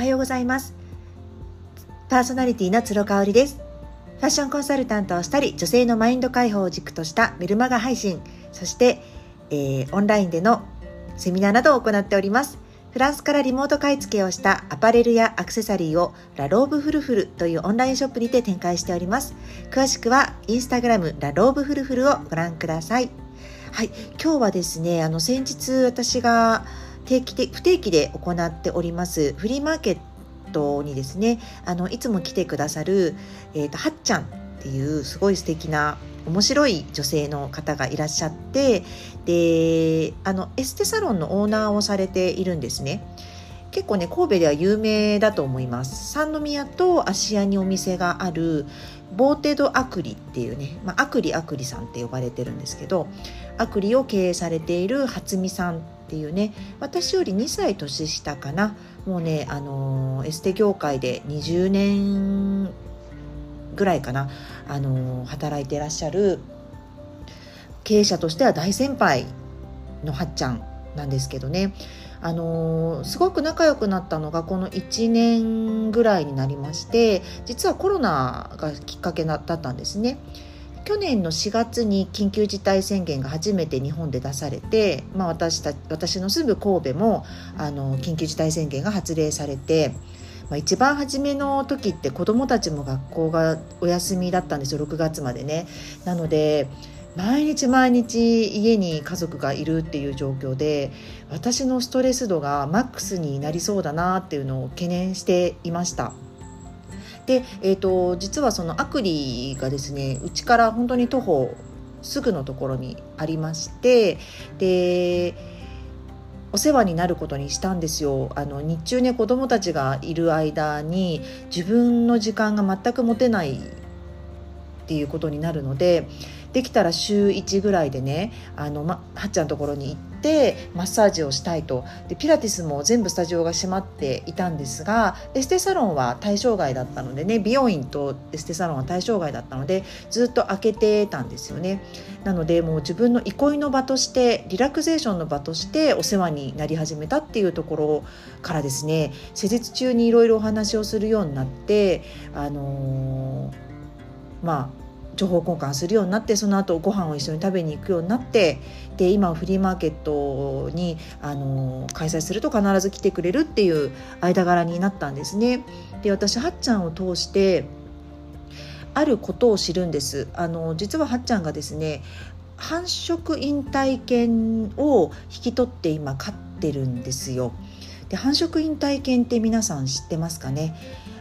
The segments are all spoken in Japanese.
はようございます。パーソナリティの鶴香織です。ファッションコンサルタントをしたり女性のマインド解放を軸としたメルマガ配信そして、えー、オンラインでのセミナーなどを行っております。フランスからリモート買い付けをしたアパレルやアクセサリーをラローブフルフルというオンラインショップにて展開しております。詳しくはインスタグラムラローブフルフルをご覧ください。はい、今日はですね、あの先日私が定期的不定期で行っておりますフリーマーケットにですね、あのいつも来てくださるえ、ー、とはっちゃんっていうすごい素敵な面白い女性の方がいらっしゃってであのエステサロンのオーナーをされているんですね。結構ね神戸では有名だと思います三宮と芦屋にお店があるボーテドアクリっていうね、まあ、アクリアクリさんって呼ばれてるんですけどアクリを経営されている初見さんっていうね私より2歳年下かな。もうねあのエステ業界で20年ぐらいかな。あの働いてらっしゃる経営者としては大先輩のはっちゃんなんですけどね。あのー、すごく仲良くなったのがこの1年ぐらいになりまして実はコロナがきっかけだったんですね。去年の4月に緊急事態宣言が初めて日本で出されて、まあ、私た私の住む神戸もあの緊急事態宣言が発令されて、まあ、一番初めの時って子どもたちも学校がお休みだったんですよ6月までね。なので毎日毎日家に家族がいるっていう状況で私のストレス度がマックスになりそうだなっていうのを懸念していました。で、えーと、実はそのアクリがですねうちから本当に徒歩すぐのところにありましてでお世話になることにしたんですよ。あの日中ね子供たちがいる間に自分の時間が全く持てないっていうことになるのでできたら週1ぐらいでねあの、ま、はっちゃんのところに行ってマッサージをしたいと。でピラティスも全部スタジオが閉まっていたんですがエステサロンは対象外だったのでね美容院とエステサロンは対象外だったのでずっと開けてたんですよね。なのでもう自分の憩いの場としてリラクゼーションの場としてお世話になり始めたっていうところからですね施術中にいろいろお話をするようになってあのー、まあ情報交換するようになってその後ご飯を一緒に食べに行くようになってで今フリーマーケットにあの開催すると必ず来てくれるっていう間柄になったんですね。で私はっちゃんを通してあることを知るんですあの実ははっちゃんがですね繁殖引退犬を引き取って今飼ってるんですよ。で繁殖引退犬って皆さん知ってますかね？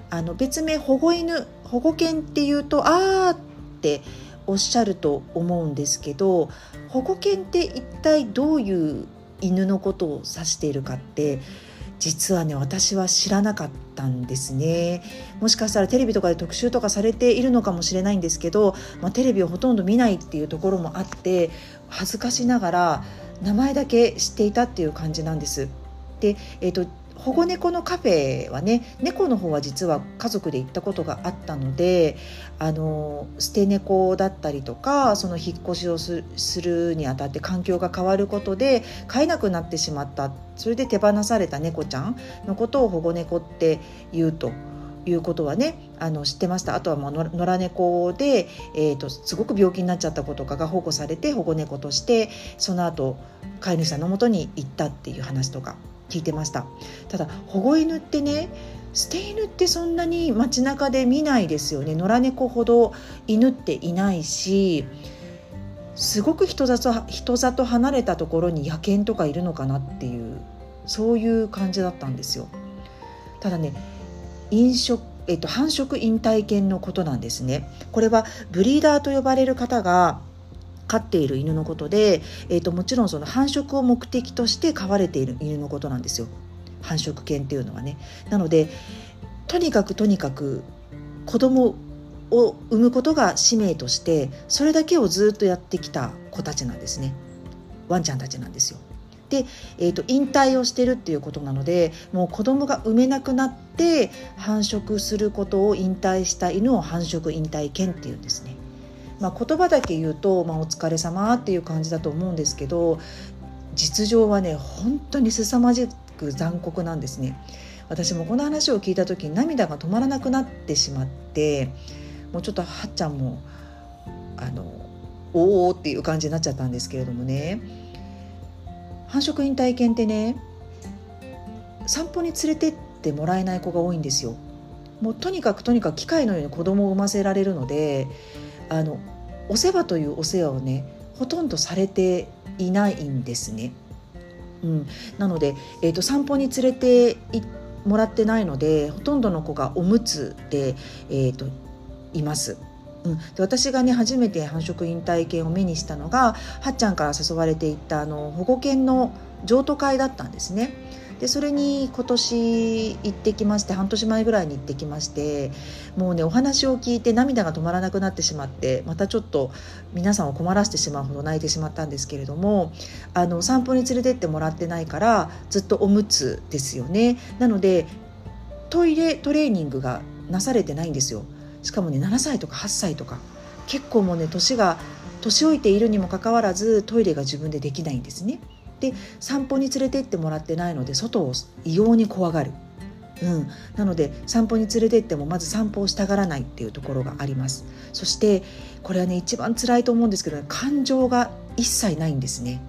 あの別名保護犬保護犬っていうとあーっておっしゃると思うんですけど保護犬って一体どういう犬のことを指しているかって実はね私は知らなかったんですねもしかしたらテレビとかで特集とかされているのかもしれないんですけど、まあ、テレビをほとんど見ないっていうところもあって恥ずかしながら名前だけ知っていたっていう感じなんです。で、えーと保護猫のカフェはね猫の方は実は家族で行ったことがあったのであの捨て猫だったりとかその引っ越しをするにあたって環境が変わることで飼えなくなってしまったそれで手放された猫ちゃんのことを保護猫って言うと。いうことはねあの知ってましたあとはもう野良猫で、えーと、すごく病気になっちゃった子とかが保護されて保護猫としてその後飼い主さんのもとに行ったっていう話とか聞いてました。ただ保護犬ってね捨て犬ってそんなに街中で見ないですよね。野良猫ほど犬っていないしすごく人里人里離れたところに野犬とかいるのかなっていうそういう感じだったんですよ。ただね飲食えっと、繁殖引退犬のことなんですね。これはブリーダーと呼ばれる方が飼っている犬のことで、えーと、もちろんその繁殖を目的として飼われている犬のことなんですよ繁殖犬っていうのはね。なのでとにかくとにかく子供を産むことが使命としてそれだけをずっとやってきた子たちなんですねワンちゃんたちなんですよ。で、えーと、引退をしてるっていうことなのでもう子供が産めなくなって繁殖することを引退した犬を繁殖引退犬っていうんですね。まあ、言葉だけ言うと、まあ、お疲れ様っていう感じだと思うんですけど実情はね本当に凄まじく残酷なんですね。私もこの話を聞いた時に涙が止まらなくなってしまってもうちょっとはっちゃんもあのおおっていう感じになっちゃったんですけれどもね繁殖引退犬ってね散歩に連れてってもらえない子が多いんですよ。もうとにかくとにかく機械のように子供を産ませられるのであのお世話というお世話をねほとんどされていないんですね。うん、なので、えーと、散歩に連れてもらってないのでほとんどの子がおむつで、えーといます。うん、で私がね初めて繁殖引退犬を目にしたのがはっちゃんから誘われていったあの保護犬の譲渡会だったんですね。でそれに今年行ってきまして半年前ぐらいに行ってきましてもうねお話を聞いて涙が止まらなくなってしまってまたちょっと皆さんを困らせてしまうほど泣いてしまったんですけれどもあの散歩に連れてってもらってないからずっとおむつですよねなのでトイレトレーニングがなされてないんですよ。しかもね7歳とか8歳とか結構もうね年が年老いているにもかかわらずトイレが自分でできないんですね。で散歩に連れてってもらってないので外を異様に怖がる。うん、なので散歩に連れてってもまず散歩をしたがらないっていうところがありますそしてこれはね一番辛いと思うんですけど、感情が一切ないんですね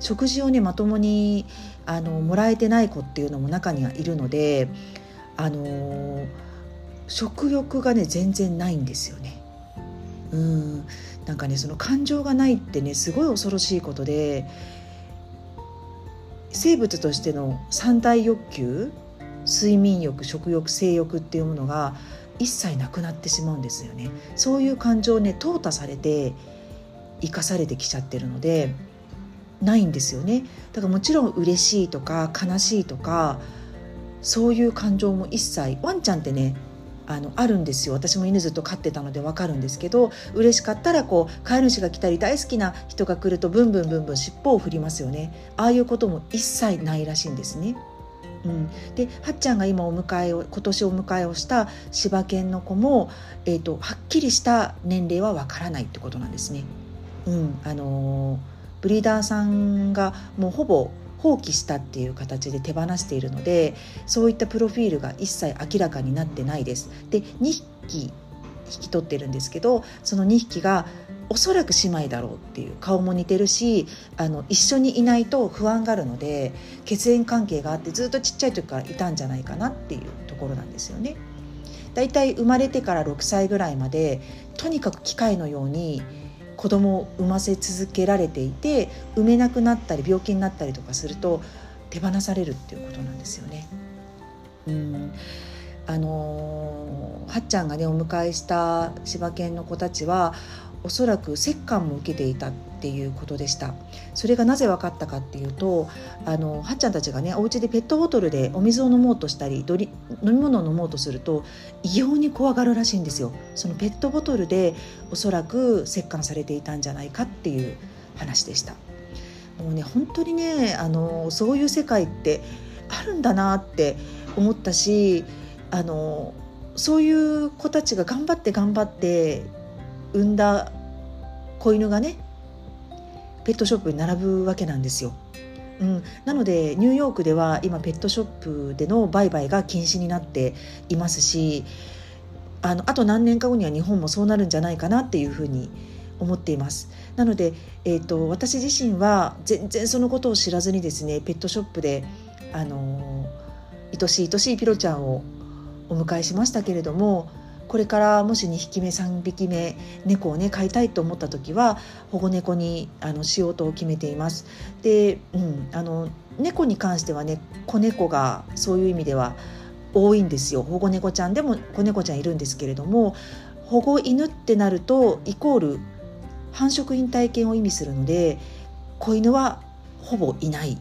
食事をねまともにあのもらえてない子っていうのも中にはいるのであのー食欲がね全然ないんですよね。うんなんかねその感情がないってねすごい恐ろしいことで生物としての三大欲求睡眠欲食欲性欲っていうものが一切なくなってしまうんですよね。そういう感情ね淘汰されて生かされてきちゃってるのでないんですよね。だからもちろん嬉しいとか悲しいとかそういう感情も一切ワンちゃんってねあのあるんですよ私も犬ずっと飼ってたので分かるんですけど嬉しかったらこう飼い主が来たり大好きな人が来るとブンブンブンブン尻尾を振りますよねああいうことも一切ないらしいんですね。うん、ではっちゃんが今お迎えを今年お迎えをした柴犬の子も、えーと、はっきりした年齢はわからないってことなんですね。うん、あのブリーダーさんがもうほぼ放棄したっていう形で手放しているのでそういったプロフィールが一切明らかになってないです。で2匹引き取ってるんですけどその2匹がおそらく姉妹だろうっていう顔も似てるしあの一緒にいないと不安があるので血縁関係があってずっとちっちゃい時からいたんじゃないかなっていうところなんですよね。だいたい生まれてから6歳ぐらいまでとにかく機械のように子供を産ませ続けられていて産めなくなったり病気になったりとかすると手放されるっていうことなんですよね。うんあのはっちゃんがねお迎えした柴犬の子たちはおそらく石棺も受けていたっていうことでした。それがなぜ分かったかっていうとあのはっちゃんたちがねお家でペットボトルでお水を飲もうとしたり飲み物を飲もうとすると異様に怖がるらしいんですよ。そのペットボトルでおそらく石棺されていたんじゃないかっていう話でした。もうね本当にねあのそういう世界ってあるんだなって思ったしあのそういう子たちが頑張って頑張って産んだ子犬がねペットショップに並ぶわけなんですよ。うん、なのでニューヨークでは今ペットショップでの売買が禁止になっていますしあのあと何年か後には日本もそうなるんじゃないかなっていうふうに思っていますなので、えーと、私自身は全然そのことを知らずにですねペットショップであの愛しい愛しいピロちゃんをお迎えしましたけれどもこれからもし2匹目3匹目猫をね飼いたいと思った時は保護猫にあのしようと決めています。で、うん、あの猫に関してはね子猫がそういう意味では多いんですよ保護猫ちゃんでも子猫ちゃんいるんですけれども保護犬ってなるとイコール繁殖引退犬を意味するので子犬はほぼいない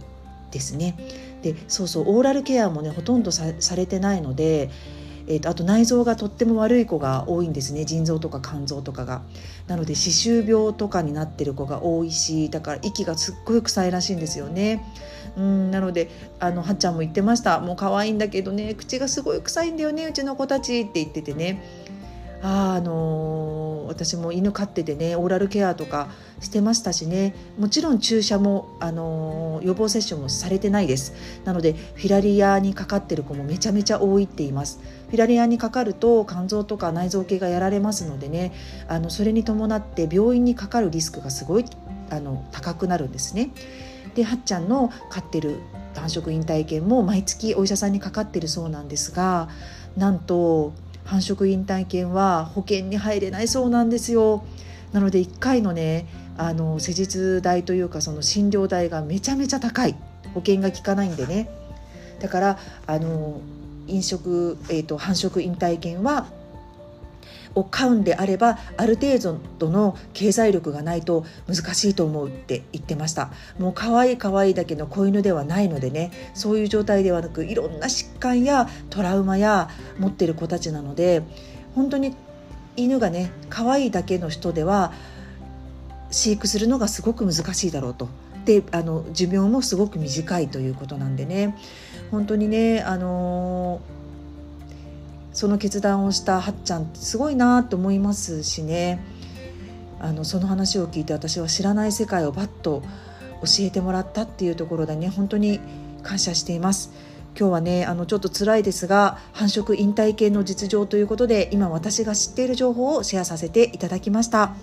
ですね。でそうそうオーラルケアもねほとんどされてないのでえーと、あと内臓がとっても悪い子が多いんですね腎臓とか肝臓とかが。なので歯周病とかになってる子が多いしだから息がすっごい臭いらしいんですよね。うんなのであのはっちゃんも言ってましたもう可愛いんだけどね口がすごい臭いんだよねうちの子たちって言っててねあの、私も犬飼っててねオーラルケアとかしてましたしね。もちろん注射も、あの、予防接種もされてないです。なのでフィラリアにかかってる子もめちゃめちゃ多いって言います。フィラリアにかかると肝臓とか内臓系がやられますのでねあのそれに伴って病院にかかるリスクがすごいあの高くなるんですね。ではっちゃんの飼ってる繁殖引退犬も毎月お医者さんにかかってるそうなんですがなんと繁殖引退犬は保険に入れないそうなんですよ。なので1回のねあの施術代というかその診療代がめちゃめちゃ高い保険が効かないんでねだからあの飲食、えーと繁殖引退犬はを飼うんであればある程度の経済力がないと難しいと思うって言ってましたもう可愛い可愛いだけの子犬ではないのでねそういう状態ではなくいろんな疾患やトラウマや持ってる子たちなので本当に犬がね可愛いだけの人では飼育するのがすごく難しいだろうと。であの寿命もすごく短いということなんでね本当にねあのーその決断をしたはっちゃんってすごいなと思いますしねあのその話を聞いて私は知らない世界をバッと教えてもらったっていうところでね本当に感謝しています。今日はねあのちょっと辛いですが繁殖引退系の実情ということで今私が知っている情報をシェアさせていただきました。